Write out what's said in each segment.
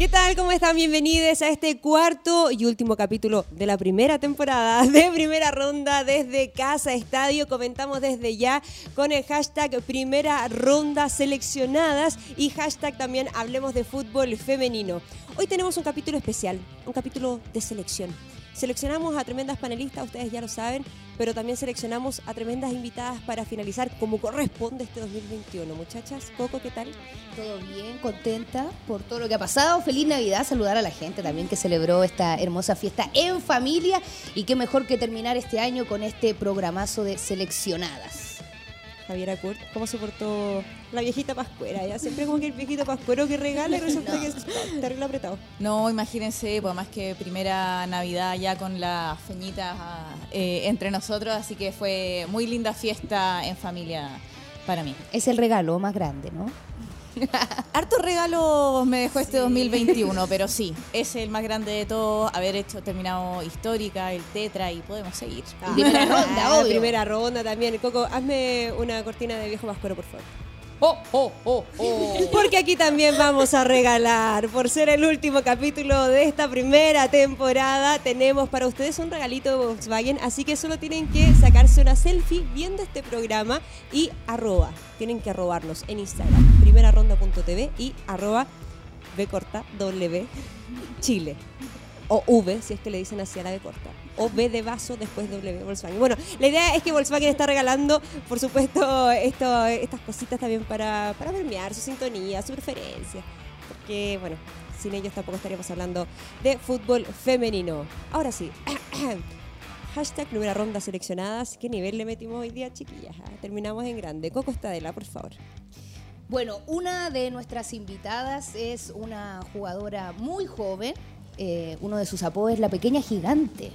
¿Qué tal? ¿Cómo están? Bienvenidos a este cuarto y último capítulo de la primera temporada de primera ronda desde Casa Estadio. Comentamos desde ya con el hashtag primera ronda seleccionadas y hashtag también hablemos de fútbol femenino. Hoy tenemos un capítulo especial, un capítulo de selección. Seleccionamos a tremendas panelistas, ustedes ya lo saben, pero también seleccionamos a tremendas invitadas para finalizar como corresponde este 2021. Muchachas, Coco, ¿qué tal? Todo bien, contenta por todo lo que ha pasado. Feliz Navidad, saludar a la gente también que celebró esta hermosa fiesta en familia y qué mejor que terminar este año con este programazo de seleccionadas. Javiera Kurt, ¿cómo soportó la viejita pascuera? Ya siempre como que el viejito pascuero que regala y resulta que es terrible apretado. No, imagínense, pues más que primera Navidad ya con las feñitas eh, entre nosotros, así que fue muy linda fiesta en familia para mí. Es el regalo más grande, ¿no? Hartos regalos me dejó este 2021, pero sí, es el más grande de todos, haber hecho terminado histórica, el tetra y podemos seguir. Ah. Primera ronda, obvio. Primera ronda también. Coco, hazme una cortina de viejo vascuero, por favor. Oh, oh, oh. Porque aquí también vamos a regalar, por ser el último capítulo de esta primera temporada, tenemos para ustedes un regalito de Volkswagen, así que solo tienen que sacarse una selfie viendo este programa y arroba, tienen que arrobarnos en Instagram, primeraronda.tv y arroba B corta W Chile o V, si es que le dicen así a la B corta, o B de vaso después W Volkswagen. Bueno, la idea es que Volkswagen está regalando, por supuesto, esto, estas cositas también para, para premiar su sintonía, su preferencia, porque, bueno, sin ellos tampoco estaríamos hablando de fútbol femenino. Ahora sí. Hashtag primera ronda seleccionadas. ¿Qué nivel le metimos hoy día, chiquillas? Ah, terminamos en grande. Coco Estadela, por favor. Bueno, una de nuestras invitadas es una jugadora muy joven, eh, uno de sus apodos es la pequeña gigante.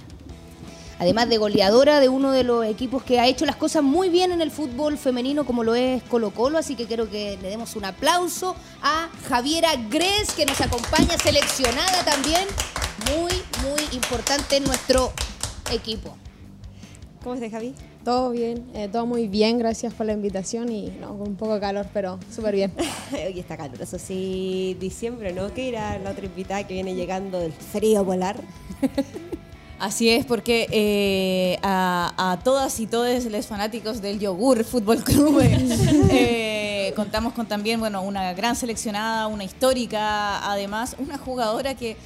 Además de goleadora de uno de los equipos que ha hecho las cosas muy bien en el fútbol femenino como lo es Colo Colo, así que quiero que le demos un aplauso a Javiera Gres que nos acompaña seleccionada también, muy, muy importante en nuestro equipo. ¿Cómo estás, Javi? Todo bien, eh, todo muy bien, gracias por la invitación y no, con un poco de calor, pero súper bien. Hoy está caluroso, sí, diciembre, ¿no? Que era la otra invitada que viene llegando del frío polar. Así es, porque eh, a, todas y todos los fanáticos del Yogur Fútbol Club eh, contamos con también bueno, una gran seleccionada, una histórica, además, una jugadora que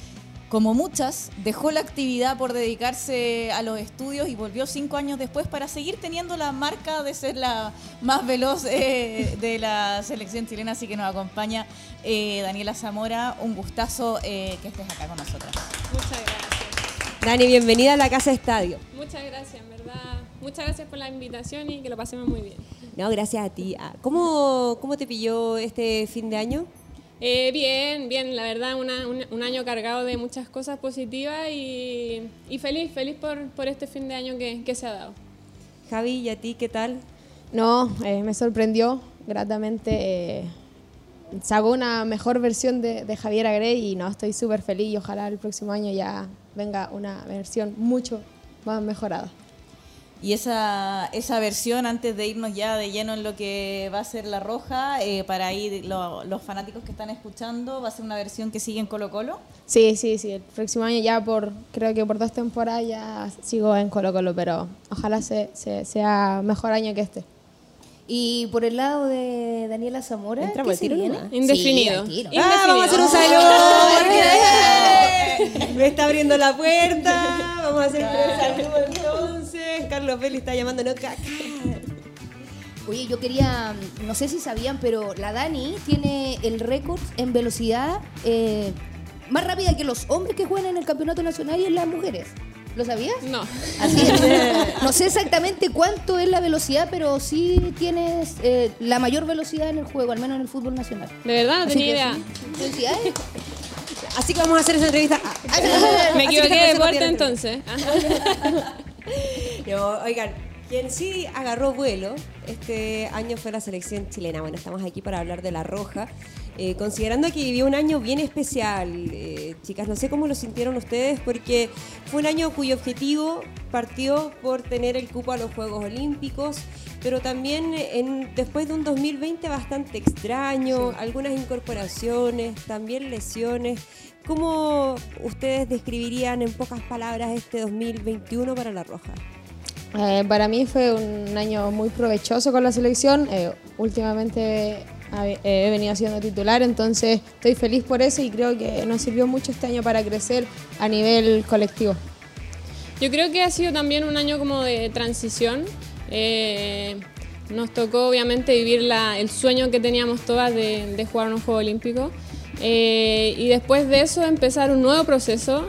como muchas, dejó la actividad por dedicarse a los estudios y volvió cinco años después para seguir teniendo la marca de ser la más veloz eh, de la selección chilena. Así que nos acompaña eh, Daniela Zamora. Un gustazo eh, que estés acá con nosotras. Muchas gracias. Dani, bienvenida a la Casa Estadio. Muchas gracias, en verdad. Muchas gracias por la invitación y que lo pasemos muy bien. No, gracias a ti. Ah, ¿Cómo, cómo te pilló este fin de año? Eh, bien, bien, la verdad, un, año cargado de muchas cosas positivas y, feliz, feliz por, este fin de año que, se ha dado. Javi, ¿y a ti qué tal? No, eh, me sorprendió gratamente. Eh, sacó una mejor versión de, de Javier Agrey y no, estoy súper feliz y ojalá el próximo año ya venga una versión mucho más mejorada. Y esa, esa versión, antes de irnos ya de lleno en lo que va a ser la roja, eh, para ir los fanáticos que están escuchando, ¿va a ser una versión que sigue en Colo Colo? Sí, sí, sí. El próximo año ya por, creo que por dos temporadas ya sigo en Colo Colo, pero ojalá se, sea mejor año que este. Y por el lado de Daniela Zamora, ¿qué se viene? Indefinido. Ah, vamos a hacer un saludo. Me está abriendo la puerta. Vamos a hacer un saludo. Carlos Belli está llamando no caca. Oye, yo quería, no sé si sabían, pero la Dani tiene el récord en velocidad eh, más rápida que los hombres que juegan en el campeonato nacional y en las mujeres. ¿Lo sabías? No. Así es. No sé exactamente cuánto es la velocidad, pero sí tienes eh, la mayor velocidad en el juego, al menos en el fútbol nacional. De verdad, no tenía idea. ¿Felicidades? Así que vamos a hacer esa entrevista. Me equivoqué de puerta entonces. Oigan, quien sí agarró vuelo este año fue la selección chilena. Bueno, estamos aquí para hablar de la Roja. Eh, considerando que vivió un año bien especial, eh, chicas. No sé cómo lo sintieron ustedes porque fue un año cuyo objetivo partió por tener el cupo a los Juegos Olímpicos, pero también en, después de un 2020 bastante extraño, algunas incorporaciones, también lesiones. ¿Cómo ustedes describirían en pocas palabras este 2021 para La Roja? Eh, para mí fue un año muy provechoso con la selección. Eh, últimamente eh, he venido siendo titular, entonces estoy feliz por eso y creo que nos sirvió mucho este año para crecer a nivel colectivo. Yo creo que ha sido también un año como de transición. nos tocó obviamente vivir el sueño que teníamos todas de, de jugar un Juego Olímpico. y después de eso empezar un nuevo proceso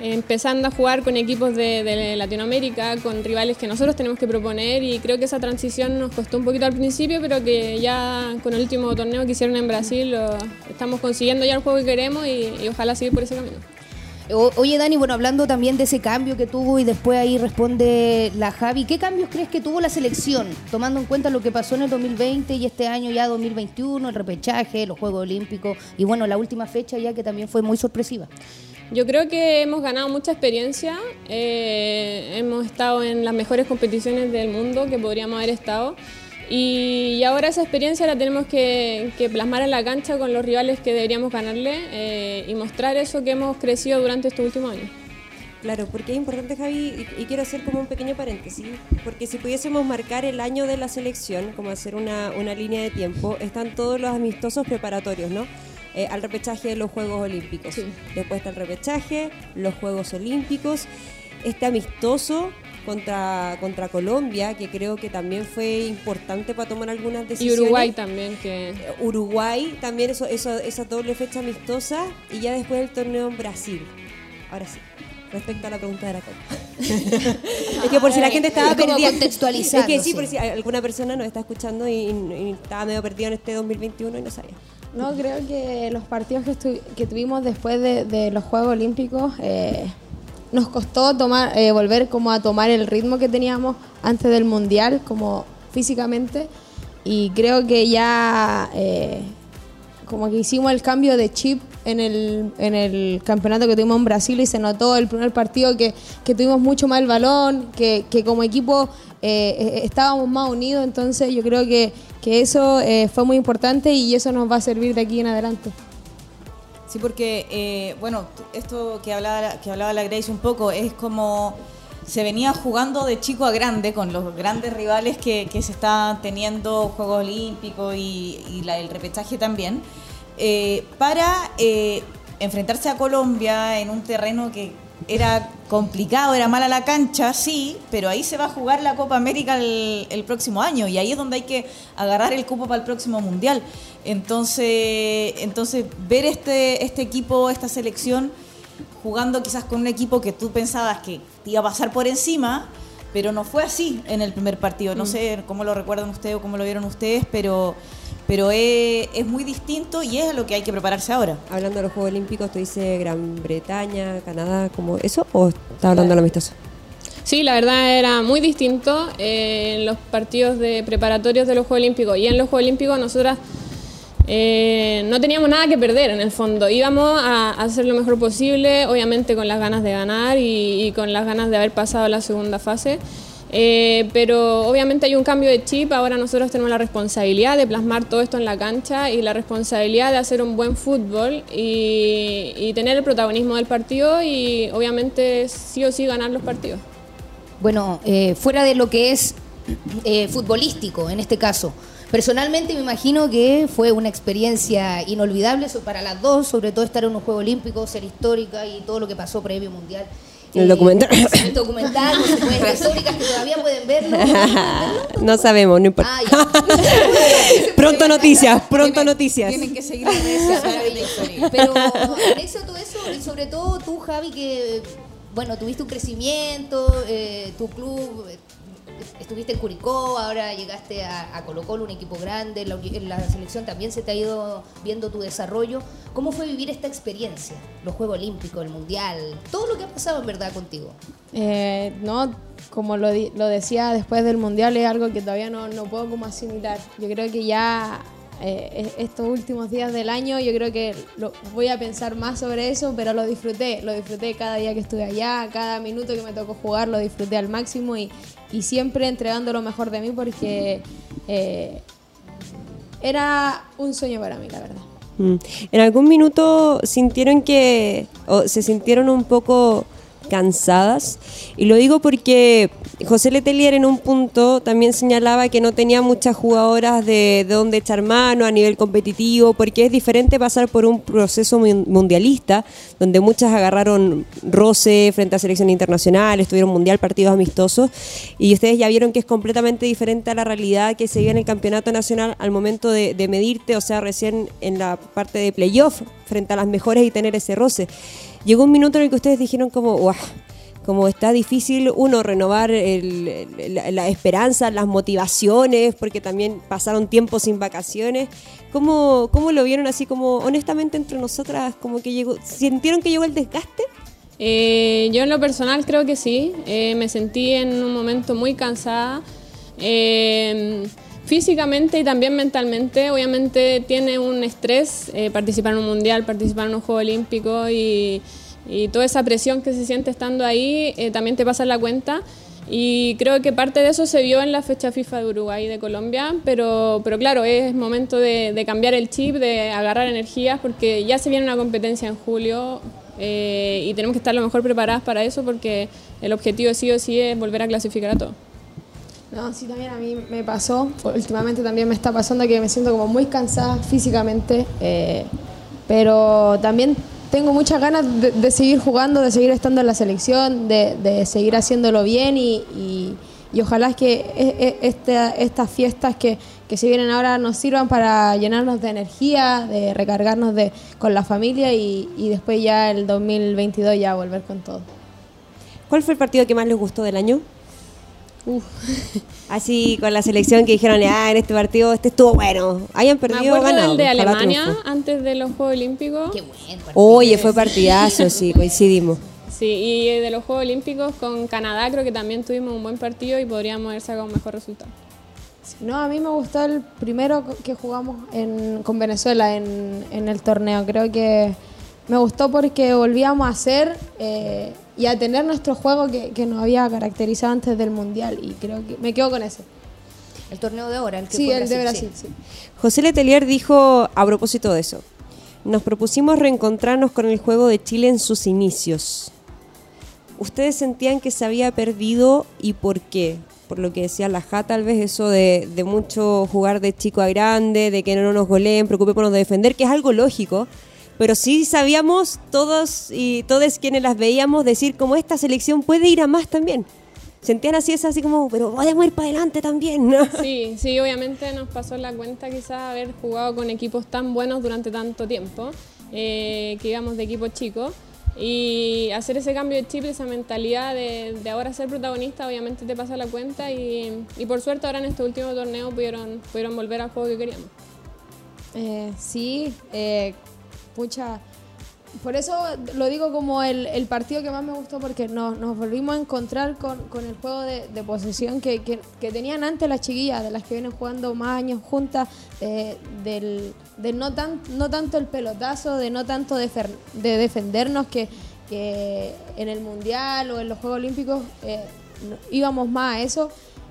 empezando a jugar con equipos de, Latinoamérica, con rivales que nosotros tenemos que proponer y creo que esa transición nos costó un poquito al principio, pero que ya con el último torneo que hicieron en Brasil estamos consiguiendo ya el juego que queremos y, ojalá seguir por ese camino. Oye Dani, bueno, hablando también de ese cambio que tuvo y después ahí responde la Javi, ¿qué cambios crees que tuvo la selección, tomando en cuenta lo que pasó en el 2020 y este año ya 2021, el repechaje, los Juegos Olímpicos y bueno, la última fecha ya que también fue muy sorpresiva? Yo creo que hemos ganado mucha experiencia, eh, hemos estado en las mejores competiciones del mundo que podríamos haber estado y, ahora esa experiencia la tenemos que, plasmar en la cancha con los rivales que deberíamos ganarle eh, y mostrar eso que hemos crecido durante estos últimos años. Claro, porque es importante Javi, y, quiero hacer como un pequeño paréntesis, porque si pudiésemos marcar el año de la selección, como hacer una, una línea de tiempo, están todos los amistosos preparatorios, ¿no? Eh, al repechaje de los Juegos Olímpicos. Después está el repechaje, los Juegos Olímpicos, este amistoso contra, contra Colombia, que creo que también fue importante para tomar algunas decisiones. Y Uruguay también. que eh, Uruguay también, eso, eso, esa doble fecha amistosa, y ya después el torneo en Brasil. Ahora sí respecto a la pregunta de la Copa. es que por si la gente estaba perdida. Es que sí, por si alguna persona nos está escuchando y, estaba medio perdida en este 2021 y no sabía. No, creo que los partidos que, tuvimos después de, los Juegos Olímpicos eh, nos costó tomar, eh, volver como a tomar el ritmo que teníamos antes del Mundial, como físicamente. Y creo que ya eh, como que hicimos el cambio de chip en el, en el campeonato que tuvimos en Brasil y se notó el primer partido que, que tuvimos mucho más el balón, que, que como equipo eh, estábamos más unidos, entonces yo creo que, que eso eh, fue muy importante y eso nos va a servir de aquí en adelante. Sí, porque, eh, bueno, esto que hablaba, que hablaba la Grace un poco es como se venía jugando de chico a grande con los grandes rivales que, se estaban teniendo, Juegos Olímpicos y, y el repechaje también, para enfrentarse a Colombia en un terreno que era complicado, era mala la cancha, sí, pero ahí se va a jugar la Copa América el, próximo año y ahí es donde hay que agarrar el cupo para el próximo Mundial. Entonces, entonces ver este, este equipo, esta selección, jugando quizás con un equipo que tú pensabas que te iba a pasar por encima, pero no fue así en el primer partido. No mm. sé cómo lo recuerdan ustedes o cómo lo vieron ustedes, pero pero es, es, muy distinto y es a lo que hay que prepararse ahora. Hablando de los Juegos Olímpicos, ¿tú dices Gran Bretaña, Canadá, como eso? ¿O está hablando de lo amistoso? Sí, la verdad era muy distinto eh, en los partidos de preparatorios de los Juegos Olímpicos. Y en los Juegos Olímpicos nosotras eh, no teníamos nada que perder en el fondo. Íbamos a hacer lo mejor posible, obviamente con las ganas de ganar y, y con las ganas de haber pasado la segunda fase. Eh, pero obviamente hay un cambio de chip, ahora nosotros tenemos la responsabilidad de plasmar todo esto en la cancha y la responsabilidad de hacer un buen fútbol y, tener el protagonismo del partido y obviamente sí o sí ganar los partidos. Bueno, eh, fuera de lo que es eh, futbolístico en este caso, personalmente me imagino que fue una experiencia inolvidable para las dos, sobre todo estar en un Juego Olímpico, ser histórica y todo lo que pasó previo mundial. El documental. El documental, por supuesto, históricas que todavía pueden verlo. No sabemos, no importa. Ah, pronto noticias, pronto noticias. Tienen que seguir en Pero anexo todo eso, y sobre todo tú, Javi, que bueno, tuviste un crecimiento, eh, tu club estuviste en Curicó, ahora llegaste a, Colo Colo, un equipo grande, la, la, selección también se te ha ido viendo tu desarrollo. ¿Cómo fue vivir esta experiencia? Los Juegos Olímpicos, el Mundial, todo lo que ha pasado en verdad contigo. Eh, no, como lo, lo, decía después del Mundial, es algo que todavía no, no puedo como asimilar. Yo creo que ya eh, estos últimos días del año. Yo creo que voy a pensar más sobre eso, pero lo disfruté. Lo disfruté cada día que estuve allá, cada minuto que me tocó jugar, lo disfruté al máximo y, y siempre entregando lo mejor de mí porque eh, era un sueño para mí, la verdad. Mm. ¿En algún minuto sintieron que, o se sintieron un poco cansadas? Y lo digo porque José Letelier en un punto también señalaba que no tenía muchas jugadoras de, de donde echar mano a nivel competitivo, porque es diferente pasar por un proceso mun- mundialista, donde muchas agarraron roce frente a selección internacional, estuvieron mundial, partidos amistosos, y ustedes ya vieron que es completamente diferente a la realidad que se vive en el campeonato nacional al momento de, de medirte, o sea, recién en la parte de playoff, frente a las mejores y tener ese roce. Llegó un minuto en el que ustedes dijeron como, "Guau, como está difícil uno renovar el- la esperanza, las motivaciones, porque también pasaron tiempo sin vacaciones. ¿Cómo, ¿Cómo lo vieron así como honestamente entre nosotras? Como que llegó, ¿Sintieron que llegó el desgaste? Eh, yo en lo personal creo que sí. Eh, me sentí en un momento muy cansada. Eh, físicamente y también mentalmente. Obviamente tiene un estrés eh, participar en un mundial, participar en un juego olímpico y, y toda esa presión que se siente estando ahí eh, también te pasa en la cuenta. Y creo que parte de eso se vio en la fecha FIFA de Uruguay y de Colombia, pero, pero claro, es momento de, de cambiar el chip, de agarrar energías, porque ya se viene una competencia en julio eh, y tenemos que estar lo mejor preparadas para eso, porque el objetivo sí o sí es volver a clasificar a todo. No, sí, también a mí me pasó. Últimamente también me está pasando que me siento como muy cansada físicamente, eh, pero también tengo muchas ganas de, seguir jugando, de seguir estando en la selección, de, seguir haciéndolo bien y, ojalá que e- e- esta- estas fiestas que, que se vienen ahora nos sirvan para llenarnos de energía, de recargarnos de, con la familia y, y después ya el 2022 ya volver con todo. ¿Cuál fue el partido que más les gustó del año? Así con la selección que dijeron, ah, en este partido este estuvo bueno. Hayan perdido o ganado. del de Alemania antes de los Juegos Olímpicos. Qué buen partido. Oye, fue partidazo, sí, coincidimos. Sí, y de los Juegos Olímpicos con Canadá creo que también tuvimos un buen partido y podríamos haber sacado un mejor resultado. No, a mí me gustó el primero que jugamos en- con Venezuela en, en el torneo. Creo que me gustó porque volvíamos a hacer eh, y a tener nuestro juego que, que nos había caracterizado antes del Mundial. Y creo que me quedo con ese. El torneo de ahora, el que Sí, fue el de Brasil, Brasil, sí. José Letelier dijo a propósito de eso, nos propusimos reencontrarnos con el juego de Chile en sus inicios. ¿Ustedes sentían que se había perdido y por qué? Por lo que decía la Ja, tal vez eso de, de mucho jugar de chico a grande, de que no nos goleen, preocupémonos de defender, que es algo lógico, pero sí sabíamos todos y todos quienes las veíamos decir como esta selección puede ir a más también. Sentían así, es así como, pero podemos ir para adelante también, ¿no? Sí, sí, obviamente nos pasó la cuenta quizás haber jugado con equipos tan buenos durante tanto tiempo, eh, que íbamos de equipo chico, y hacer ese cambio de chip, esa mentalidad de, de ahora ser protagonista, obviamente te pasa la cuenta, y, y por suerte ahora en este último torneo pudieron, pudieron volver al juego que queríamos. Eh, sí, eh, pucha. Por eso lo digo como el, el partido que más me gustó, porque nos, nos volvimos a encontrar con, con el juego de, de posesión que, que- que tenían antes las chiquillas, de las que vienen jugando más años juntas, eh, del, de no, tan, no tanto el pelotazo, de no tanto defer- de defendernos, que, que en el Mundial o en los Juegos Olímpicos eh, íbamos más a eso.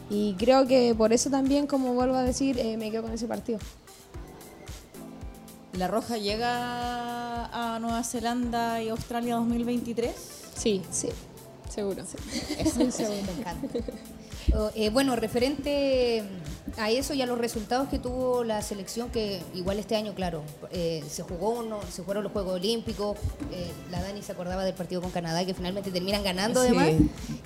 Y creo que por eso también, como vuelvo a decir, eh, me quedo con ese partido. ¿La Roja llega a Nueva Zelanda y Australia 2023? Sí, Sí. Seguro. Eso, eso me encanta. Oh, eh, bueno, referente a eso y a los resultados que tuvo la selección, que igual este año, claro, eh, se jugó uno, se fueron los Juegos Olímpicos, eh, la Dani se acordaba del partido con Canadá, que finalmente terminan ganando Sí. además,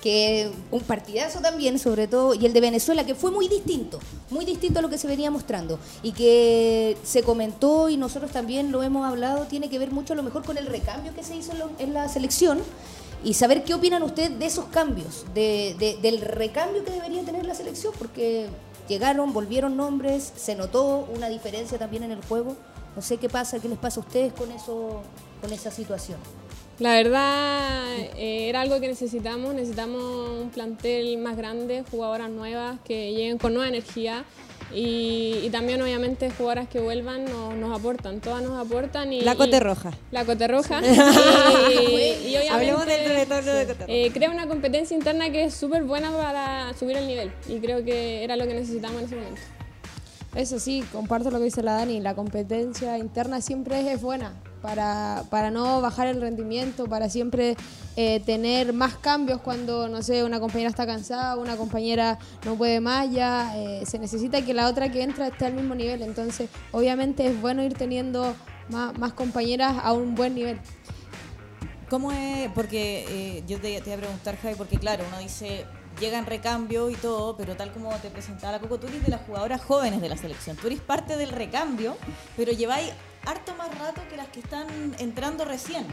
que un partidazo también, sobre todo, y el de Venezuela, que fue muy distinto, muy distinto a lo que se venía mostrando, y que se comentó y nosotros también lo hemos hablado, tiene que ver mucho a lo mejor con el recambio que se hizo en, lo- en la selección, y saber qué opinan ustedes de esos cambios, de, de- del recambio que debería tener la selección, porque llegaron, volvieron nombres, se notó una diferencia también en el juego. No sé qué pasa, qué les pasa a ustedes con eso, con esa situación. La verdad eh, era algo que necesitamos, necesitamos un plantel más grande, jugadoras nuevas que lleguen con nueva energía. Y, y también obviamente jugadoras que vuelvan nos, nos aportan, todas nos aportan. Y, La Cote y- Roja. La Cote Roja. y, Hablemos del retorno de Cote Roja. eh, crea una competencia interna que es súper buena para subir el nivel. Y creo que era lo que necesitamos en ese momento. Eso sí, comparto lo que dice la Dani, la competencia interna siempre es buena para, para no bajar el rendimiento, para siempre eh, tener más cambios cuando, no sé, una compañera está cansada, una compañera no puede más, ya eh, se necesita que la otra que entra esté al mismo nivel, entonces obviamente es bueno ir teniendo más, compañeras a un buen nivel. ¿Cómo es? Porque eh, yo te, te iba a preguntar, Javi, porque claro, uno dice, llega en recambio y todo, pero tal como te presentaba la Coco, tú eres de las jugadoras jóvenes de la selección. Tú eres parte del recambio, pero lleváis harto más rato que las que están entrando recién.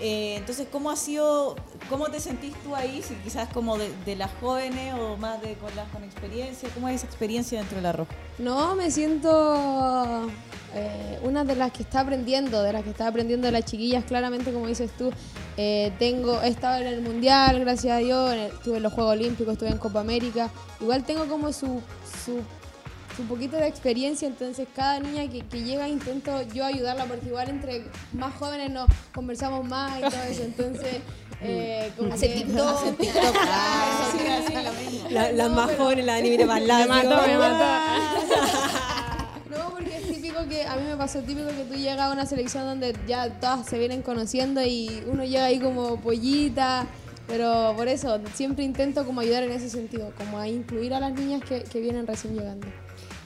Eh, entonces, ¿cómo ha sido, cómo te sentís tú ahí? Si quizás como de, las jóvenes o más de con las con experiencia, ¿cómo es esa experiencia dentro de la roja? No, me siento eh, una de las que está aprendiendo, de las que está aprendiendo de las chiquillas, claramente como dices tú. Eh, tengo, he estado en el Mundial, gracias a Dios, en estuve en los Juegos Olímpicos, estuve en Copa América. Igual tengo como su, su poquito de experiencia, entonces cada niña que, que llega intento yo ayudarla, porque igual entre más jóvenes nos conversamos más y todo eso, entonces... Eh, como Hace TikTok. Hace. Ah. La- No, más pero- jóvenes, la Dani mira más largo. Me mató, me mató. No, porque es típico que a mí me pasó típico que tú llegas a una selección donde ya todas se vienen conociendo y uno llega ahí como pollita, pero por eso siempre intento como ayudar en ese sentido, como a incluir a las niñas que, que vienen recién llegando.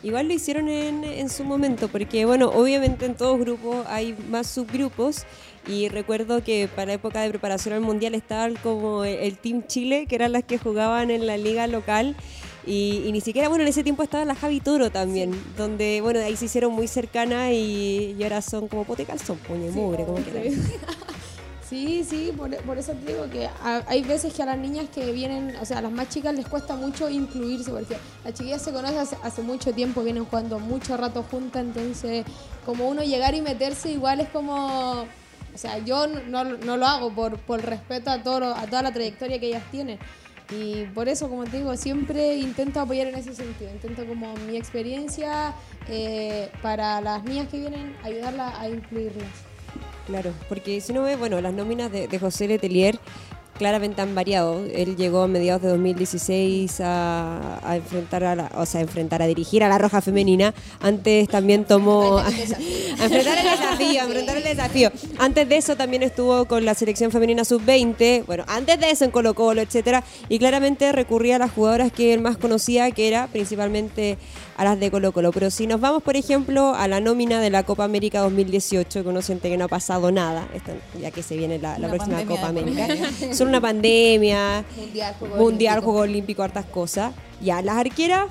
Igual lo hicieron en, en su momento, porque bueno, obviamente en todos grupos hay más subgrupos y recuerdo que para época de preparación al Mundial estaban como el, Team Chile, que eran las que jugaban en la liga local y, y ni siquiera, bueno, en ese tiempo estaba la Javi Toro también, donde, bueno, ahí se hicieron muy cercanas y, y ahora son como pote calzón, puño y mugre, como quieran. Sí, sí, por, eso te digo que a- hay veces que a las niñas que vienen, o sea, a las más chicas les cuesta mucho incluirse, porque las chiquillas se conocen hace, hace mucho tiempo, vienen jugando mucho rato juntas, entonces como uno llegar y meterse igual es como, o sea, yo no, no- no lo hago por, por respeto a, todo, a toda la trayectoria que ellas tienen. Y por eso, como te digo, siempre intento apoyar en ese sentido. Intento como mi experiencia eh, para las niñas que vienen, ayudarlas a incluirlas. Claro, porque si uno ve, bueno, las nóminas de, de José Letelier claramente han variado. Él llegó a mediados de 2016 a, a enfrentar a la, o sea, a enfrentar a dirigir a la Roja Femenina. Antes también tomó a enfrentar el desafío, a enfrentar el desafío. Antes de eso también estuvo con la selección femenina sub-20, bueno, antes de eso en Colo Colo, etcétera, y claramente recurría a las jugadoras que él más conocía, que era principalmente a las de Colo Colo. Pero si nos vamos, por ejemplo, a la nómina de la Copa América 2018, que uno siente que no ha pasado nada, ya que se viene la, próxima Copa América. Son una pandemia, Mundial, Juego mundial, Olímpico. juego olímpico, hartas cosas. Ya, las arqueras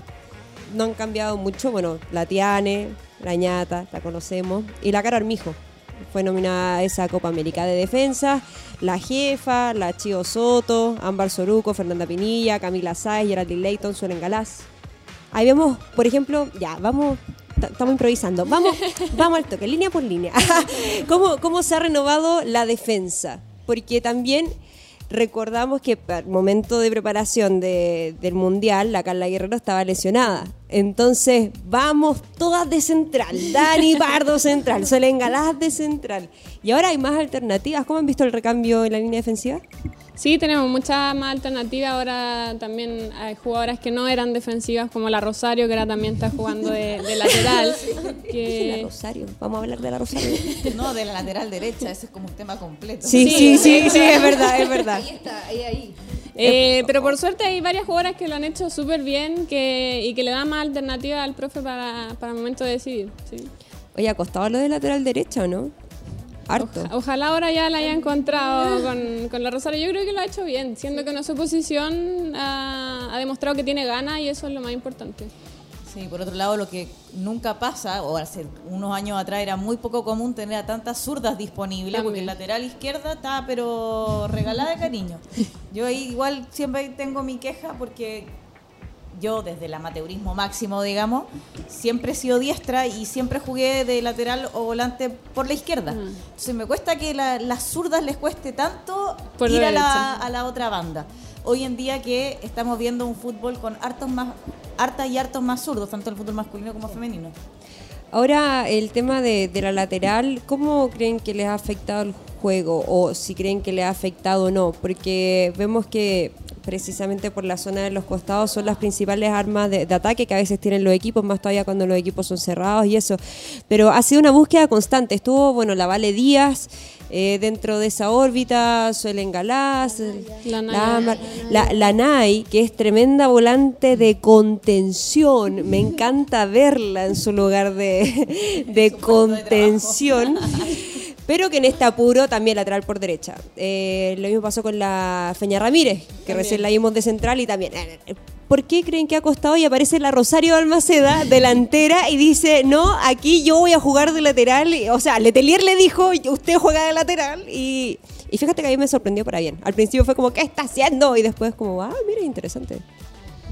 no han cambiado mucho. Bueno, la Tiane, la Ñata, la conocemos. Y la Cara Armijo. Fue nominada a esa Copa América de Defensa. La Jefa, la Chio Soto, Ámbar Soruco, Fernanda Pinilla, Camila Sáez, Geraldine Leighton, Suelen Galás. Ahí vemos, por ejemplo, ya, vamos, estamos improvisando. Vamos, vamos al toque, línea por línea. ¿Cómo, ¿Cómo se ha renovado la defensa? Porque también recordamos que el momento de preparación de- del Mundial, la Carla Guerrero estaba lesionada. Entonces, vamos todas de central. Dani Pardo central, Solen Galás de central. Y ahora hay más alternativas. ¿Cómo han visto el recambio en la línea defensiva? Sí, tenemos muchas más alternativas. Ahora también hay jugadoras que no eran defensivas, como la Rosario, que ahora también está jugando de, de lateral. Dije la que, Rosario. Vamos a hablar de la Rosario. No, de la lateral derecha, ese es como un tema completo. Sí, sí, sí, sí, es verdad, es verdad. Ahí está, ahí, ahí. eh, pero por suerte hay varias jugadoras que lo han hecho súper bien que, y que le dan más alternativas al profe para, para el momento de decidir. sí. Oye, acostaba lo de lateral derecha, ¿no? Harto. Oja- Ojalá ahora ya la haya encontrado con, con la Rosario. Yo creo que lo ha hecho bien, siendo que en su posición ha, ha demostrado que tiene ganas y eso es lo más importante. Sí, por otro lado, lo que nunca pasa, o hace unos años atrás era muy poco común tener a tantas zurdas disponibles, porque el lateral izquierda está pero regalada de cariño. Yo ahí igual siempre tengo mi queja porque yo desde el amateurismo máximo, digamos, siempre he sido diestra y siempre jugué de lateral o volante por la izquierda. Entonces me cuesta que la- las zurdas les cueste tanto Por ir la a la, a la otra banda. hoy en día que estamos viendo un fútbol con hartos más, hartas y hartos más zurdos, tanto el fútbol masculino como femenino. Ahora, el tema de, de la lateral, ¿cómo creen que les ha afectado el juego? O si creen que les ha afectado o no. Porque vemos que precisamente por la zona de los costados son las principales armas de, de ataque que a veces tienen los equipos, más todavía cuando los equipos son cerrados y eso. Pero ha sido una búsqueda constante. Estuvo, bueno, la Vale Díaz. eh, dentro de esa órbita, Suelen Galás, La la, la, la Nay, que es tremenda volante de contención. Me encanta verla en su lugar de, de contención. Pero que en este apuro también lateral por derecha. Eh, lo mismo pasó con la Feña Ramírez, que recién la vimos de central y también. ¿Por qué creen que ha costado? Y aparece la Rosario Almaceda, delantera, y dice, no, aquí yo voy a jugar de lateral. O sea, Letelier le dijo, usted juega de lateral. Y, y fíjate que a mí me sorprendió para bien. Al principio fue como, ¿qué está haciendo? Y después como, ah, mira, interesante.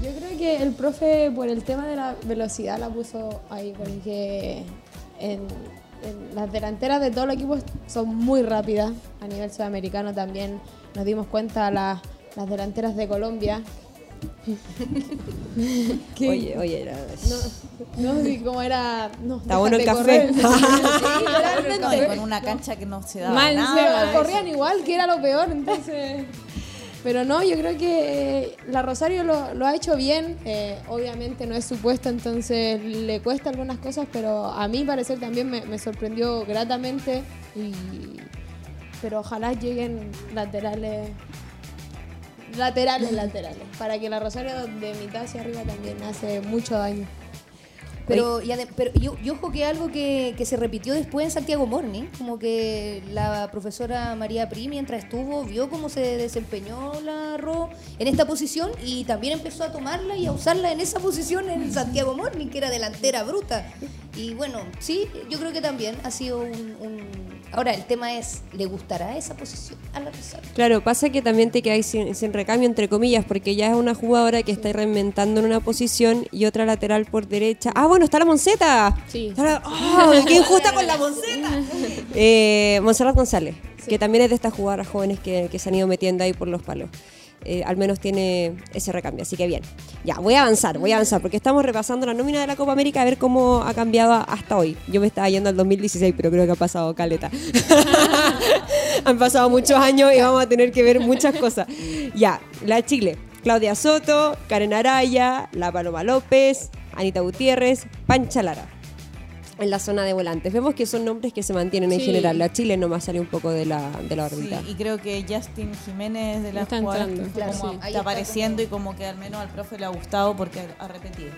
Yo creo que el profe por el tema de la velocidad la puso ahí, porque en las delanteras de todos los equipos son muy rápidas. A nivel sudamericano también nos dimos cuenta las, las delanteras de Colombia. ¿Qué? Oye, oye, era- No, no, sí, como era... No, Está bueno el café. correr. Sí. No, con una cancha que no se daba Mal, nada. Se corrían igual, que era lo peor, entonces... Pero no, yo creo que eh, la Rosario lo, ha hecho bien. eh, obviamente no es su puesto, entonces le cuesta algunas cosas, pero a mí parecer también me, me sorprendió gratamente. Y, pero ojalá lleguen laterales, laterales, laterales, para que la Rosario de mitad hacia arriba también hace mucho daño. Pero, y, pero yo, yo ojo que algo que, que se repitió después en Santiago Morning, como que la profesora María Pri, mientras estuvo, vio cómo se desempeñó la Ro en esta posición y también empezó a tomarla y a usarla en esa posición en Santiago Morning, que era delantera bruta. Y bueno, sí, yo creo que también ha sido un... un- Ahora, el tema es, ¿le gustará esa posición a la Rosario? Claro, pasa que también te quedáis sin, sin recambio, entre comillas, porque ya es una jugadora que está reinventando en una posición y otra lateral por derecha. Ah, bueno, está la Monceta. Sí. La- ¡Oh, ¡Qué injusta con la Monceta! Eh, Monserrat González, que también es de estas jugadoras jóvenes que, que se han ido metiendo ahí por los palos. Eh, al menos tiene ese recambio, así que bien. Ya, voy a avanzar, voy a avanzar, porque estamos repasando la nómina de la Copa América a ver cómo ha cambiado hasta hoy. Yo me estaba yendo al 2016, pero creo que ha pasado caleta. Han pasado muchos años y vamos a tener que ver muchas cosas. Ya, la Chile. Claudia Soto, Karen Araya, La Paloma López, Anita Gutiérrez, Pancha Lara. En la zona de volantes. Vemos que son nombres que se mantienen en Sí. general. La Chile nomás sale un poco de la, de la Sí, órbita. y creo que Justin Jiménez de las Está jugadoras entrando. Claro, como sí. Está está apareciendo y como que al menos al profe le ha gustado porque ha repetido.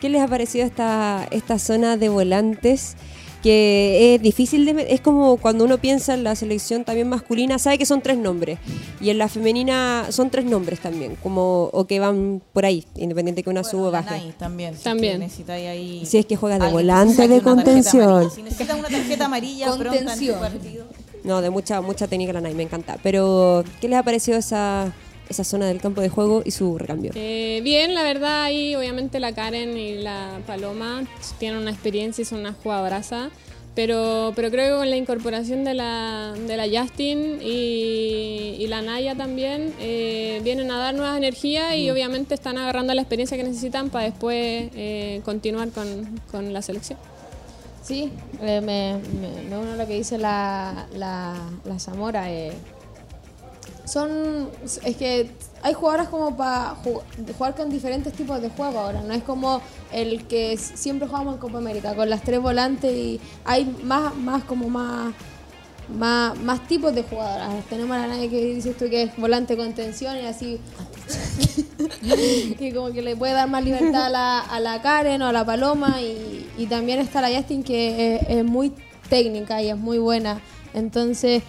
¿Qué les ha parecido esta, esta zona de volantes? Que es difícil de... Es como cuando uno piensa en la selección también masculina, sabe que son tres nombres. Y en la femenina son tres nombres también, como o que van por ahí, independiente que una suba o baje. También. si También. es que necesitáis ahí Si es que juega de volante de contención. Si necesitas una tarjeta amarilla pronta en tu Contención. partido. No, de mucha mucha técnica la NAI, me encanta. Pero, ¿qué les ha parecido esa, esa zona del campo de juego y su recambio? Eh, bien, la verdad, ahí obviamente la Karen y la Paloma tienen una experiencia y son unas jugadorazas. Pero, pero creo que con la incorporación de la, de la Justin y, y la Naya también eh, vienen a dar nuevas energías y obviamente están agarrando la experiencia que necesitan para después eh, continuar con, con la selección. Sí, eh, me, me, me uno a lo que dice la, la, la Zamora. eh, son. Es que hay jugadoras como para jugar con diferentes tipos de juego ahora. No es como el que siempre jugamos en Copa América, con las tres volantes y hay más, más como más. Más, más tipos de jugadoras. Tenemos a la nadie que dices tú que es volante contención y así que como que le puede dar más libertad a la, Karen o a la Paloma y, y también está la Justin que es, muy técnica y es muy buena. Entonces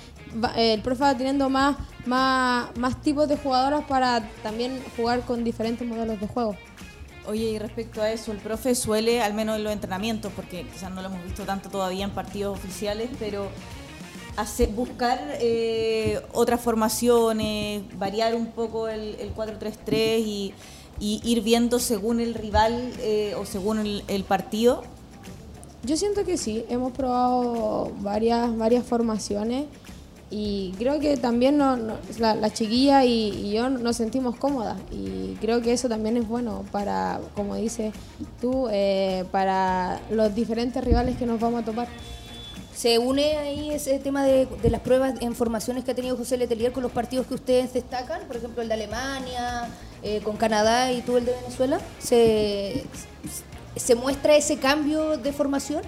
el profe va teniendo más, más, más tipos de jugadoras para también jugar con diferentes modelos de juego. Oye, y respecto a eso, el profe suele, al menos en los entrenamientos, porque quizás no lo hemos visto tanto todavía en partidos oficiales, pero hace, buscar eh, otras formaciones, variar un poco el, el 4-3-3 y, y ir viendo según el rival eh, o según el, el partido. Yo siento que sí, hemos probado varias, varias formaciones Y creo que también no- no- la, la chiquilla y, y yo nos sentimos cómodas. Y creo que eso también es bueno para, como dices tú, eh, para los diferentes rivales que nos vamos a topar. ¿Se une ahí ese tema de, de las pruebas en formaciones que ha tenido José Letelier con los partidos que ustedes destacan? Por ejemplo, el de Alemania, eh, con Canadá y tú el de Venezuela. ¿Se, ¿Se muestra ese cambio de formación?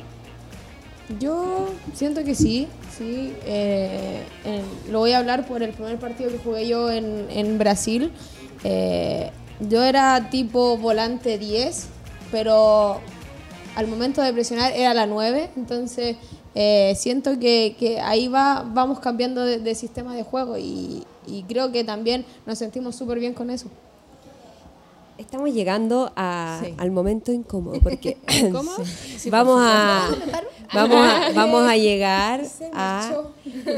Yo siento que sí, sí. eh, en- lo voy a hablar por el primer partido que jugué yo en, en Brasil. Eh, yo era tipo volante 10, pero al momento de presionar era la 9, entonces eh, siento que, que ahí va, vamos cambiando de, de sistema de juego y, y creo que también nos sentimos súper bien con eso. Estamos llegando a- Sí. al momento incómodo porque ¿Cómo? vamos a vamos a, vamos a llegar a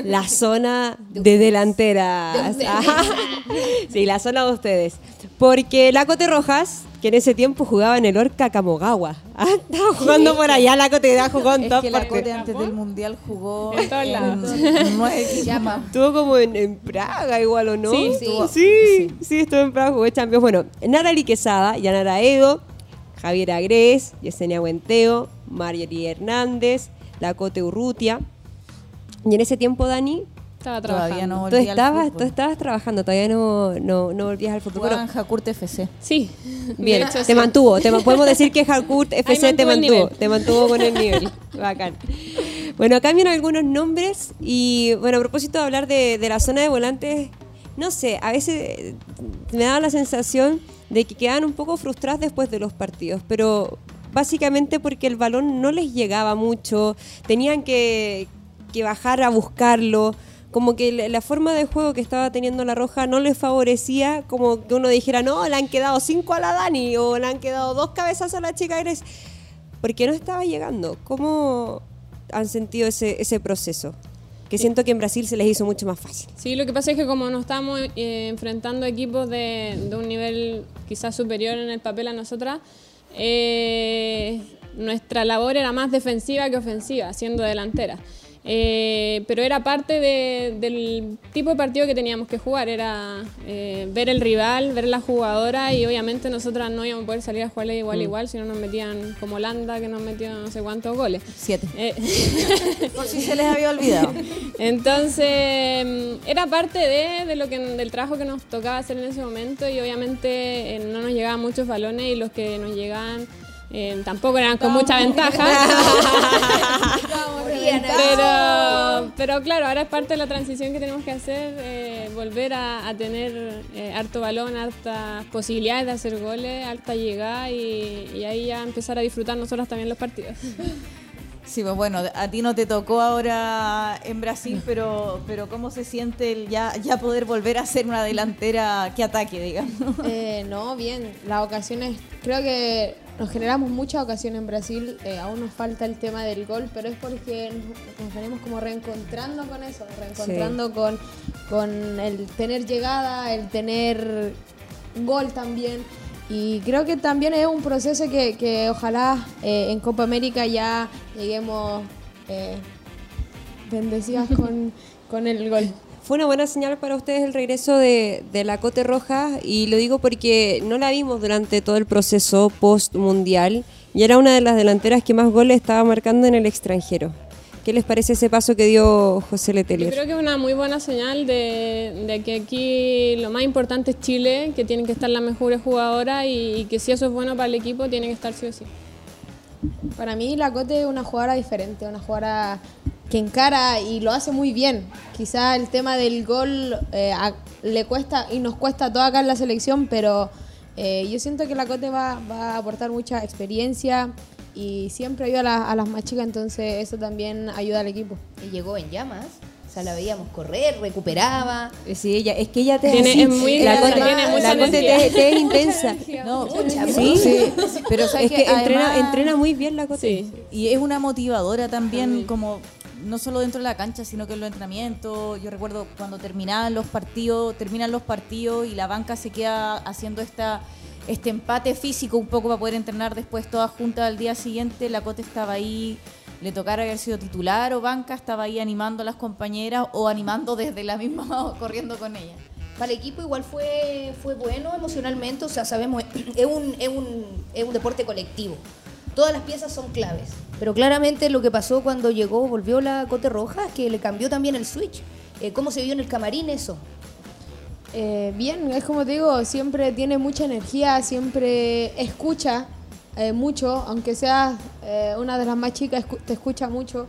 la zona de delanteras. Sí, la zona de ustedes. Porque la Cote Rojas, que en ese tiempo jugaba en el Orca Kamogawa. Ah, Estaba jugando por allá, la Cote da jugó en Es todas que la partes. Cote antes del Mundial jugó En todos lados. Estuvo como en, en Praga igual, ¿o no? Sí, sí, estuvo- sí, sí, estuvo en Praga, jugó Champions. Bueno, Narali Quesada, Yanara Edo, Javier Agrés, Yesenia Huenteo, Marjorie Hernández, Lacote Urrutia. Y en ese tiempo, Dani, Estaba Todavía trabajando. no tú volví al estabas, tú estabas trabajando, todavía no, no, no volvías al fútbol. Pero, Jacurt FC. Sí. bien, hecho, te sí. mantuvo. Te, podemos decir que Harcourt FC te mantuvo te mantuvo con el nivel. Bacán. Bueno, cambian algunos nombres y, bueno, a propósito de hablar de, de la zona de volantes, no sé, a veces me daba la sensación de que quedaban un poco frustradas después de los partidos, pero básicamente porque el balón no les llegaba mucho, tenían que, que bajar a buscarlo, como que la, forma de juego que estaba teniendo la Roja no les favorecía, como que uno dijera, no, le han quedado cinco a la Dani o le han quedado dos cabezazos a la chica Gres, porque no estaba llegando. ¿Cómo han sentido ese, ese proceso? Que siento que en Brasil se les hizo mucho más fácil. Sí, lo que pasa es que como nos estamos eh, enfrentando equipos de, de un nivel quizás superior en el papel a nosotras, eh, nuestra labor era más defensiva que ofensiva, siendo delantera. Eh, pero era parte de- del tipo de partido que teníamos que jugar, era eh, ver el rival, ver la jugadora y obviamente nosotras no íbamos a poder salir a jugarle igual igual si no nos metían como Holanda que nos metió no sé cuántos goles. Siete. Eh, Por si se les había olvidado. Entonces, mm, era parte de, de lo que, del trabajo que nos tocaba hacer en ese momento y obviamente no nos llegaban muchos balones y los que nos llegaban eh, tampoco eran con mucha ventaja. pero, pero claro, ahora es parte de la transición que tenemos que hacer, eh, volver a, a tener eh, harto balón, hartas posibilidades de hacer goles, harta llegada y, y ahí ya empezar a disfrutar nosotros también los partidos. Sí, pues bueno, a ti no te tocó ahora en Brasil, pero, pero ¿cómo se siente el ya, ya poder volver a ser una delantera que ataque, digamos? Eh, no, bien. Las ocasiones, creo que nos generamos muchas ocasiones en Brasil. eh, aún nos falta el tema del gol, pero es porque nos, nos venimos como reencontrando con eso, reencontrando con, con el tener llegada, el tener gol también. Y creo que también es un proceso que, que ojalá eh, en Copa América ya lleguemos eh, bendecidas con, con el gol. Fue una buena señal para ustedes el regreso de, de la Cote Roja y lo digo porque no la vimos durante todo el proceso post-mundial y era una de las delanteras que más goles estaba marcando en el extranjero. ¿Qué les parece ese paso que dio José Yo Letelier? creo que es una muy buena señal de, de que aquí lo más importante es Chile, que tienen que estar las mejores jugadoras y, y que si eso es bueno para el equipo, tiene que estar sí o sí. Para mí la Cote es una jugadora diferente, una jugadora que encara y lo hace muy bien. Quizá el tema del gol eh, a- le cuesta y nos cuesta a toda acá en la selección, pero eh, yo siento que la Cote va, va a aportar mucha experiencia y siempre ayuda a, la- a las más chicas, entonces eso también ayuda al equipo. Y llegó en llamas. O sea, la veíamos correr, recuperaba. Sí, ella, es que ella te Tiene- así, es muy la Cote, tiene mucha la te, te es intensa. No, Sí, sí. Pero ¿sabes es que entrena, Además- entrena muy bien la Cote. Sí. Y es una motivadora también, como no solo dentro de la cancha, sino que en los entrenamientos. Yo recuerdo cuando terminaban los partidos, terminan los partidos y la banca se queda haciendo esta este empate físico un poco para poder entrenar después todas juntas al día siguiente. La Cote estaba ahí le tocara haber sido titular o banca, estaba ahí animando a las compañeras o animando desde la misma, corriendo con ella. Para el equipo igual fue, fue bueno emocionalmente, o sea, sabemos, es un, es, un, es un deporte colectivo. Todas las piezas son claves. Pero claramente lo que pasó cuando llegó, volvió la Cote Roja, es que le cambió también el switch. Eh, ¿Cómo se vio en el camarín eso? Eh, bien, es como te digo, siempre tiene mucha energía, siempre escucha eh, mucho, aunque seas eh, una de las más chicas, escu- te escucha mucho.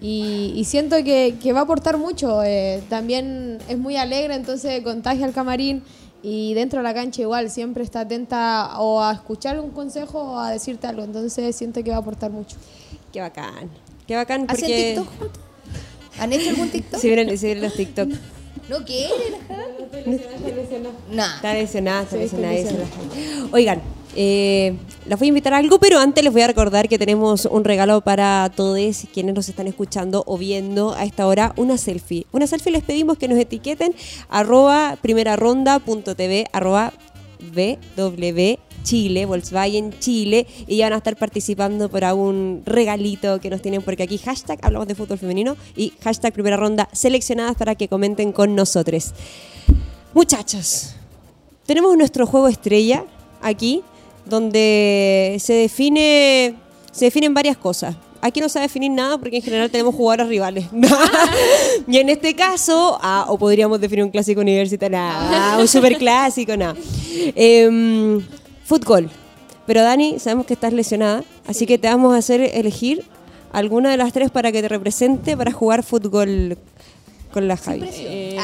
Y, y siento que, que va a aportar mucho. eh, también es muy alegre, entonces contagia al camarín. Y dentro de la cancha igual, siempre está atenta o a escuchar un consejo o a decirte algo. Entonces siento que va a aportar mucho. Qué bacán. Qué bacán ¿Hacen porque... TikTok juntos? ¿Han hecho algún TikTok? Vienen, si vienen los TikTok. ¿No quieren? ajá? Nah. Está lesionada, está lesionada. la. Oigan, eh, las voy a invitar a algo, pero antes les voy a recordar que tenemos un regalo para todos quienes nos están escuchando o viendo a esta hora, una selfie. Una selfie les pedimos que nos etiqueten arroba primeraronda.tv, arroba BW Chile, Volkswagen Chile, y ya van a estar participando por algún regalito que nos tienen, porque aquí hashtag hablamos de fútbol femenino y hashtag primera ronda seleccionadas para que comenten con nosotros. Muchachos, tenemos nuestro juego estrella aquí, donde se define, se definen varias cosas. Aquí no se va a definir nada porque en general tenemos jugadores rivales. y en este caso, ah, o podríamos definir un clásico universitario, ah, un superclásico, nada. Em, fútbol. Pero Dani, sabemos que estás lesionada, así que te vamos a hacer elegir alguna de las tres para que te represente para jugar fútbol con la Javi. Eh,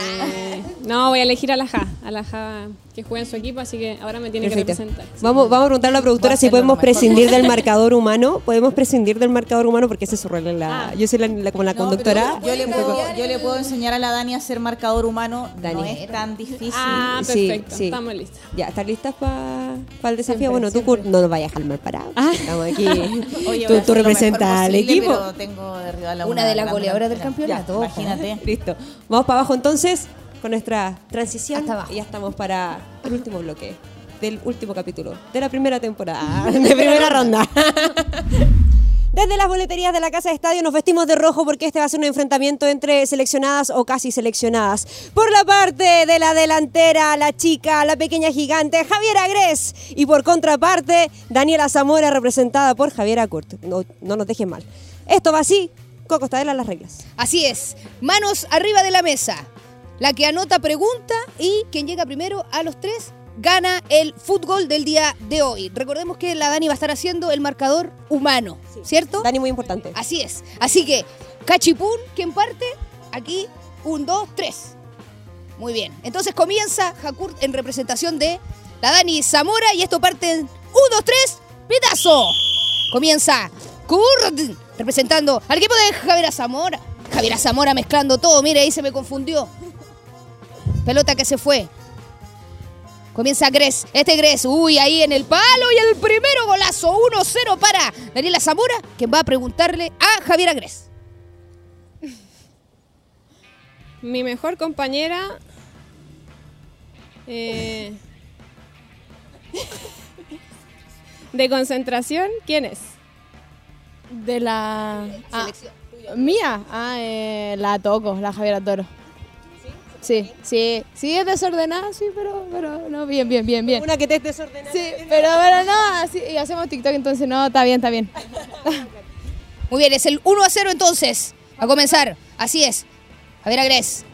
no, voy a elegir a la Ja, a la Ja que juega en su equipo, así que ahora me tiene que representar. Vamos, vamos a preguntarle a la productora si podemos prescindir del marcador humano. Podemos prescindir del marcador humano porque ese es su rol en la. Ah. Yo soy la, la- como la No, conductora. yo, le puedo, yo le puedo enseñar a la Dani a ser marcador humano. Dani. No es tan difícil. Ah, perfecto, sí. estamos listos. Ya, ¿estás listas para el desafío? Siempre, bueno, tú siempre. No nos vayas a dejar mal parado. Estamos aquí. Oye, tú representas al equipo. pero tengo de rival a Una de las goleadoras del campeonato, Ya, Imagínate. Listo. Vamos para abajo entonces con nuestra transición. Hasta abajo. Y ya estamos para el último bloque del último capítulo de la primera temporada, de primera ronda. Desde las boleterías de la Casa de Estadio nos vestimos de rojo porque este va a ser un enfrentamiento entre seleccionadas o casi seleccionadas. Por la parte de la delantera, la chica, la pequeña gigante, Javier Agres. Y por contraparte, Daniela Zamora, representada por Javier Acurt. No, no nos dejen mal. Esto va así, Coco Estadela, las reglas. Así es, manos arriba de la mesa. La que anota pregunta y quien llega primero a los tres gana el fútbol del día de hoy. Recordemos que la Dani va a estar haciendo el marcador humano, ¿cierto? Dani, muy importante. Así es. Así que, Cachipún, quien parte, aquí, un, dos, tres. Muy bien. Entonces comienza Hakurt en representación de la Dani Zamora y esto parte en un, dos, tres, pitazo. Comienza Kurt representando al equipo de Javier Zamora. Javier Zamora mezclando todo, mire, ahí se me confundió. Pelota que se fue. Comienza Gres, este Gres, uy, ahí en el palo y el primero golazo, 1-0 para Daniela Zamora, quien va a preguntarle a Javier Agres. Mi mejor compañera. eh, de concentración, ¿quién es? De la. ah, ¿Mía? Ah, eh, la toco, la Javiera Toro. Sí, sí, sí es desordenada, sí, pero, pero no, bien, bien, bien, bien. Una que te es desordenada. Sí, pero, pero no, así, y hacemos TikTok, entonces no, está bien, está bien. Muy bien, es el 1 a 0 entonces. A comenzar. Así es. Javier Agres.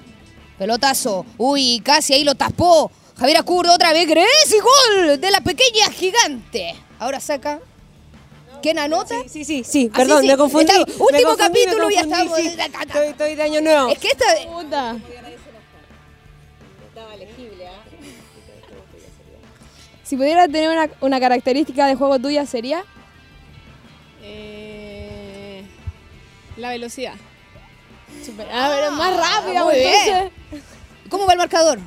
Pelotazo. Uy, casi ahí lo tapó. Javier Acurdo otra vez. Gres y gol de la pequeña gigante. Ahora saca. ¿Quién anota? Sí, sí, sí, sí, Ah, perdón, sí, sí. me confundí. Está- me último confundí, capítulo, ya confundí, estamos. sí. Estoy, estoy de año nuevo. Es que esta. Si pudiera tener una, una característica de juego tuya, sería. Eh, la velocidad. Super, ah, pero más rápida, muy entonces. bien. ¿Cómo va el marcador?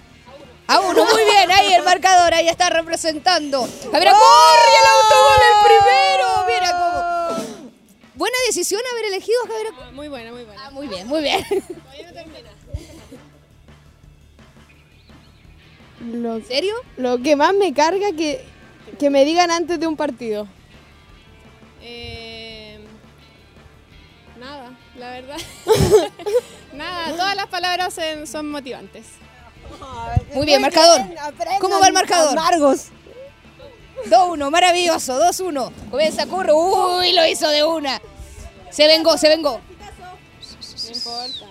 A uno, muy bien, ahí el marcador, ahí está representando. Javier Acurdo y el autogol el primero. Mira cómo. Buena decisión haber elegido a Javier Acurdo. Muy buena, muy buena. Ah, muy bien, muy bien. Lo, ¿En serio? lo que más me carga que, que me digan antes de un partido. Eh, la verdad. Nada, todas las palabras son motivantes. Muy bien, marcador. ¿Cómo va el marcador? Amargos. 2-1, maravilloso, 2-1. Comienza Curro. Uy, lo hizo de una. Se vengó, se vengó. No importa.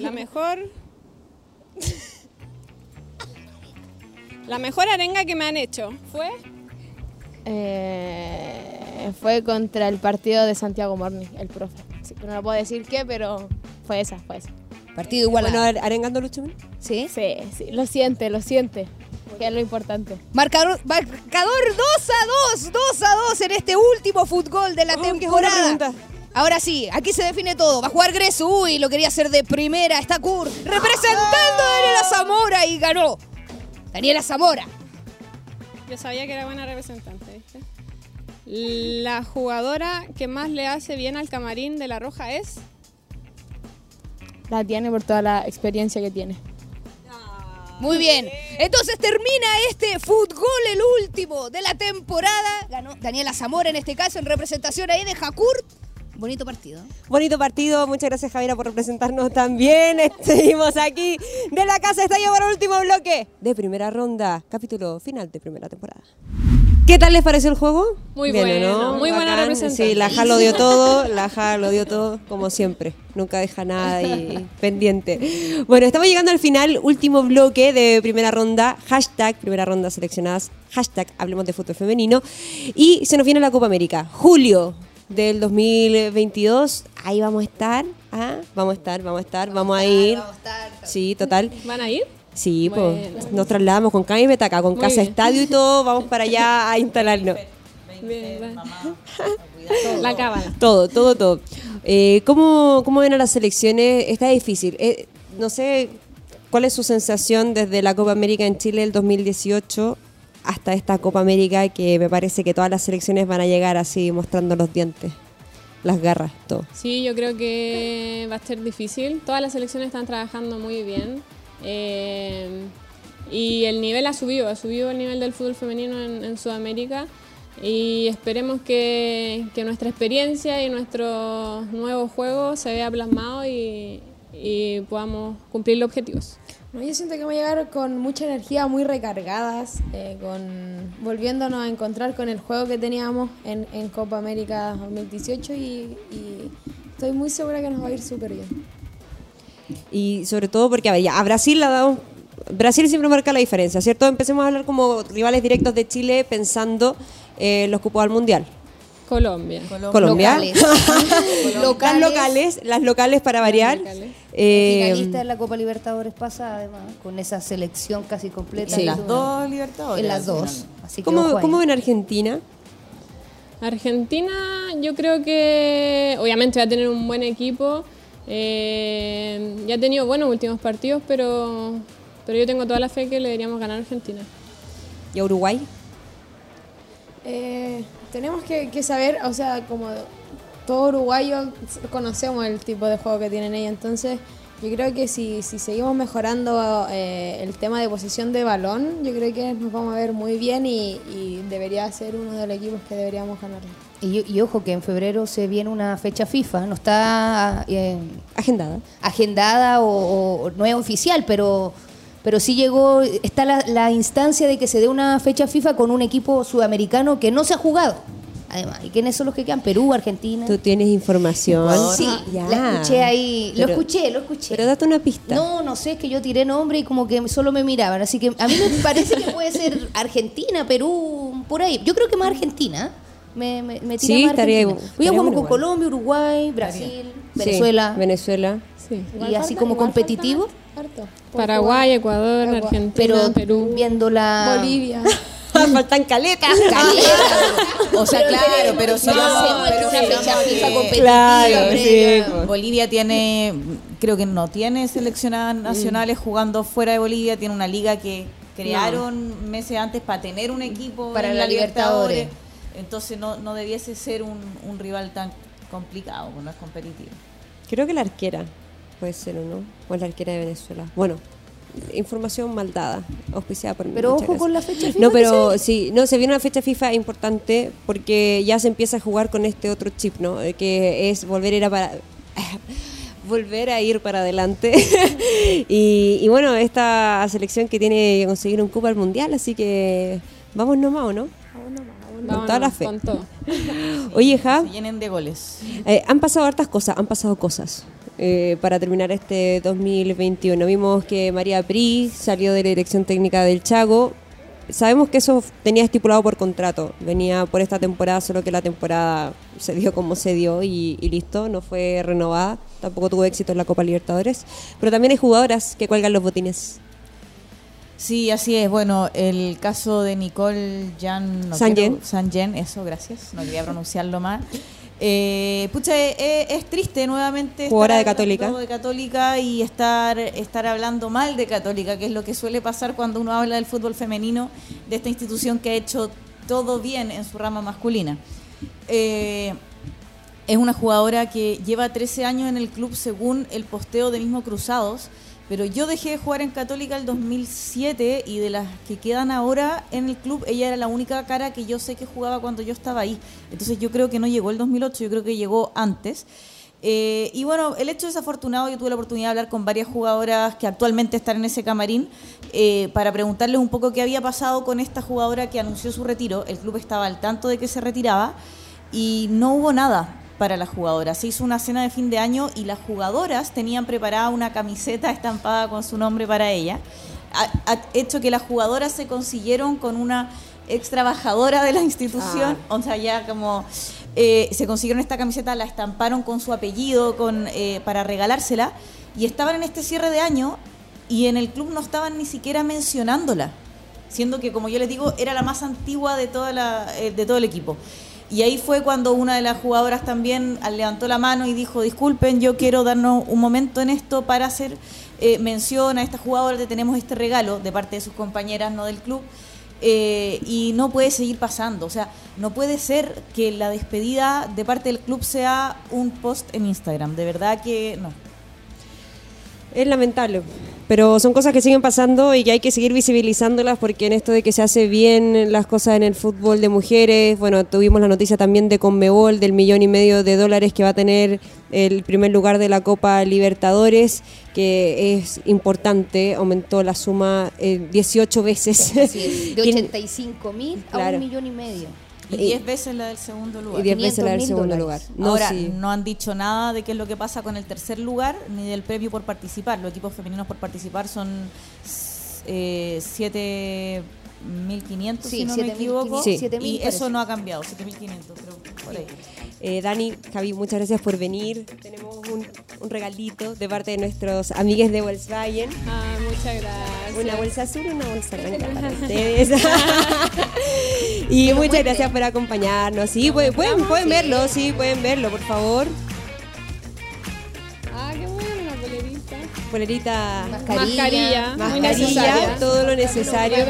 La mejor. La mejor arenga que me han hecho fue. Eh, fue contra el partido de Santiago Morning, el profe. Sí, no lo puedo decir qué, pero fue esa, fue esa. Partido igual Bueno, ar- arengando Lucho. ¿Sí? Sí, sí, lo siente, lo siente, que es lo importante. Marcador, marcador 2 a 2, 2 a 2 en este último fútbol de la Oh, qué buena temporada. Ahora sí, aquí se define todo. Va a jugar Greso. Uy, lo quería hacer de primera. Está Kur representando a Daniela Zamora y ganó. Daniela Zamora. Yo sabía que era buena representante, ¿viste? La jugadora que más le hace bien al camarín de la Roja es. La tiene por toda la experiencia que tiene. Muy bien. Entonces termina este fútbol, el último de la temporada. Ganó Daniela Zamora en este caso en representación ahí de Jacur. Bonito partido. Bonito partido, muchas gracias Javiera por representarnos también. Seguimos aquí de la Casa Estadio para el último bloque de primera ronda, capítulo final de primera temporada. ¿Qué tal les pareció el juego? Muy bueno, muy buena representante. Sí, la Ja lo dio todo, la Ja lo dio todo, como siempre. Nunca deja nada ahí pendiente. Bueno, estamos llegando al final, último bloque de primera ronda, hashtag primera ronda seleccionadas, hashtag hablemos de fútbol femenino. Y se nos viene la Copa América, julio del 2022, ahí vamos a estar, ¿ah? vamos a estar, vamos a estar, vamos a ir. Sí, total. ¿Van a ir? Sí, Bueno. pues nos trasladamos con Cami Betaca, con Muy Casa bien. Estadio y todo, vamos para allá a instalarnos. Bien, bien. La cábala. Todo, todo, todo. Eh, ¿cómo, ¿Cómo ven a las selecciones? Está difícil. Eh, no sé cuál es su sensación desde la Copa América en Chile del 2018 hasta esta Copa América que me parece que todas las selecciones van a llegar así mostrando los dientes, las garras, todo. Sí, yo creo que va a ser difícil. Todas las selecciones están trabajando muy bien. Eh, y el nivel ha subido, ha subido el nivel del fútbol femenino en, en Sudamérica. Y esperemos que, que nuestra experiencia y nuestro nuevo juego se vea plasmado y, y podamos cumplir los objetivos. Yo siento que vamos a llegar con mucha energía, muy recargadas, eh, con volviéndonos a encontrar con el juego que teníamos en, Copa América 2018 y, estoy muy segura que nos va a ir súper bien. Y sobre todo porque, a Brasil la damos. Brasil siempre marca la diferencia, ¿cierto? Empecemos a hablar como rivales directos de Chile pensando en los cupos al mundial. Colombia. Colombia. Locales. Las locales, las locales para variar. locales. Eh, Finalista en la Copa Libertadores pasada, además, con esa selección casi completa. En las dos Libertadores. En las dos. Así que ¿cómo, ojo ahí. ¿Cómo ven Argentina? Argentina, yo creo que obviamente va a tener un buen equipo. Eh, ya ha tenido buenos últimos partidos, pero, pero yo tengo toda la fe que le deberíamos ganar a Argentina. ¿Y a Uruguay? Eh, tenemos que, que saber, o sea, como todo uruguayo conocemos el tipo de juego que tienen ellos, entonces yo creo que si, si seguimos mejorando eh, el tema de posición de balón, yo creo que nos vamos a ver muy bien y, y debería ser uno de los equipos que deberíamos ganar. Y, y ojo que en febrero se viene una fecha FIFA, no está eh, Agendada. agendada o, o no es oficial, pero, pero sí llegó, está la, la instancia de que se dé una fecha FIFA con un equipo sudamericano que no se ha jugado. Además, ¿y quiénes son los que quedan? Perú, Argentina. Tú tienes información. Sí, Ya. la escuché ahí, lo escuché, lo escuché. Pero date una pista. No, no sé, es que yo tiré nombre y como que solo me miraban. Así que a mí me parece que puede ser Argentina, Perú, por ahí. Yo creo que más Argentina. Me, me, me tira Sí, más estaría Argentina. Hoy jugamos bueno con. Colombia, Uruguay, Brasil, Sí, Venezuela. Venezuela. Sí. y así como competitivo. Paraguay, Ecuador, Paraguay. Argentina, Pero Perú. viendo la. Bolivia. Faltan caletas. O sea, claro, pero si no hacemos pero una fecha FIFA competitiva. Claro, sí, pues. Bolivia tiene, creo que no tiene seleccionadas nacionales jugando fuera de Bolivia, tiene una liga que crearon meses antes para tener un equipo Para en la la Libertadores. Libertadores. Entonces no, no debiese ser un, un rival tan complicado, pues no es competitivo. Creo que la arquera puede ser, ¿o no? O es la arquera de Venezuela. Bueno, información mal dada, auspiciada por mí. Pero ojo con la fecha FIFA. No, pero sí, no, se viene una fecha FIFA importante porque ya se empieza a jugar con este otro chip, ¿no? Eh, Que es volver a ir a para... volver a ir para adelante. y, y bueno, esta selección que tiene que conseguir un cupo al mundial, así que vamos nomás, ¿o no? Vámonos, toda la fe. Con todo. Oye, Ja, Se llenen de goles. eh, han pasado hartas cosas, han pasado cosas. eh, para terminar este 2021. Vimos que María Pri salió de la dirección técnica del Chago. Sabemos que eso tenía estipulado por contrato. Venía por esta temporada, solo que la temporada se dio como se dio y, y listo, no fue renovada. Tampoco tuvo éxito en la Copa Libertadores. Pero también hay jugadoras que cuelgan los botines. Sí, así es. Bueno, el caso de Nicole Jan... No Sanjen. Sanjen, eso, gracias. No quería pronunciarlo mal. Eh, pucha, eh, eh, es triste nuevamente Jugadora estar de Católica. de Católica y estar, estar hablando mal de Católica, que es lo que suele pasar cuando uno habla del fútbol femenino, de esta institución que ha hecho todo bien en su rama masculina. Eh, es una jugadora que lleva 13 años en el club según el posteo de mismo Cruzados, pero yo dejé de jugar en Católica el 2007 y de las que quedan ahora en el club, ella era la única cara que yo sé que jugaba cuando yo estaba ahí. Entonces yo creo que no llegó el 2008, yo creo que llegó antes. Eh, y bueno, el hecho desafortunado, yo tuve la oportunidad de hablar con varias jugadoras que actualmente están en ese camarín eh, para preguntarles un poco qué había pasado con esta jugadora que anunció su retiro. El club estaba al tanto de que se retiraba y no hubo nada para las jugadoras. Se hizo una cena de fin de año y las jugadoras tenían preparada una camiseta estampada con su nombre para ella. Ha, ha hecho que las jugadoras se consiguieron con una ex trabajadora de la institución, o sea, ya como eh, se consiguieron esta camiseta, la estamparon con su apellido con, eh, para regalársela y estaban en este cierre de año y en el club no estaban ni siquiera mencionándola siendo que como yo les digo era la más antigua de toda la, eh, de todo el equipo y ahí fue cuando una de las jugadoras también levantó la mano y dijo disculpen yo quiero darnos un momento en esto para hacer eh, mención a esta jugadora que tenemos este regalo de parte de sus compañeras no del club eh, y no puede seguir pasando o sea no puede ser que la despedida de parte del club sea un post en Instagram de verdad que no. Es lamentable, pero son cosas que siguen pasando y que hay que seguir visibilizándolas porque en esto de que se hace bien las cosas en el fútbol de mujeres, bueno, tuvimos la noticia también de Conmebol del millón y medio de dólares que va a tener el primer lugar de la Copa Libertadores, que es importante, aumentó la suma eh, 18 veces. Así es, de Quien- 85 mil a Claro. un millón y medio. Y Y- 10 veces la del segundo lugar y 10 veces la del 500.000 segundo lugar. No, Ahora, sí. no han dicho nada de qué es lo que pasa con el tercer lugar ni del premio por participar. Los equipos femeninos por participar son eh, 7.500, Sí, si no me 7.500, equivoco. Sí. Y 7.000 eso parece. no ha cambiado, 7.500, creo, ahí. Eh, Dani, Javi, muchas gracias por venir. Tenemos un, un regalito de parte de nuestros amigues de Volkswagen. Ah, muchas gracias. Una bolsa azul y una bolsa blanca para ustedes. y muchas gracias por acompañarnos. Sí, pueden, pueden, pueden verlo, sí, pueden verlo, por favor. Polerita. Mascarilla. Mascarilla. todo lo necesario.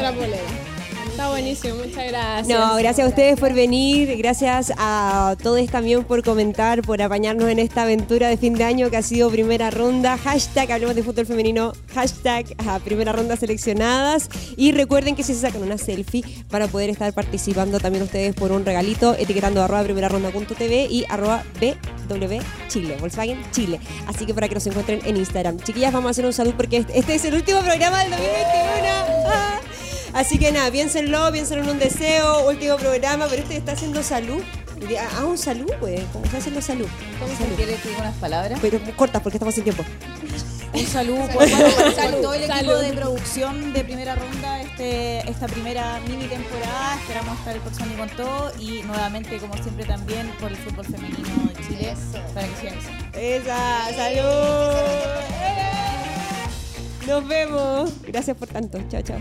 Está buenísimo, muchas gracias. No, gracias a ustedes por venir, gracias a todos también por comentar, por apañarnos en esta aventura de fin de año que ha sido primera ronda, hashtag hablemos de fútbol femenino, hashtag a primera ronda seleccionadas y recuerden que si se sacan una selfie para poder estar participando también ustedes por un regalito etiquetando arroba primera ronda.tv y arroba BW Chile, Volkswagen Chile. Así que para que nos encuentren en Instagram. Chiquillas, vamos a hacer un saludo porque este- este es el último programa del 2021. Ah. Así que nada, piénsenlo, piénsenlo en un deseo, último programa, pero este está haciendo salud. Ah, un salud, pues, como hace los salud. ¿Cómo se quiere que diga unas palabras? Pero cortas porque estamos sin tiempo. Un saludo por, todo el equipo Salud. de producción de primera ronda, este, esta primera mini temporada. Esperamos estar el próximo año con todo y nuevamente, como siempre, también por el fútbol femenino de Chile para que sigan. Esa, salud. Nos vemos. Gracias por tanto. Chao, chao.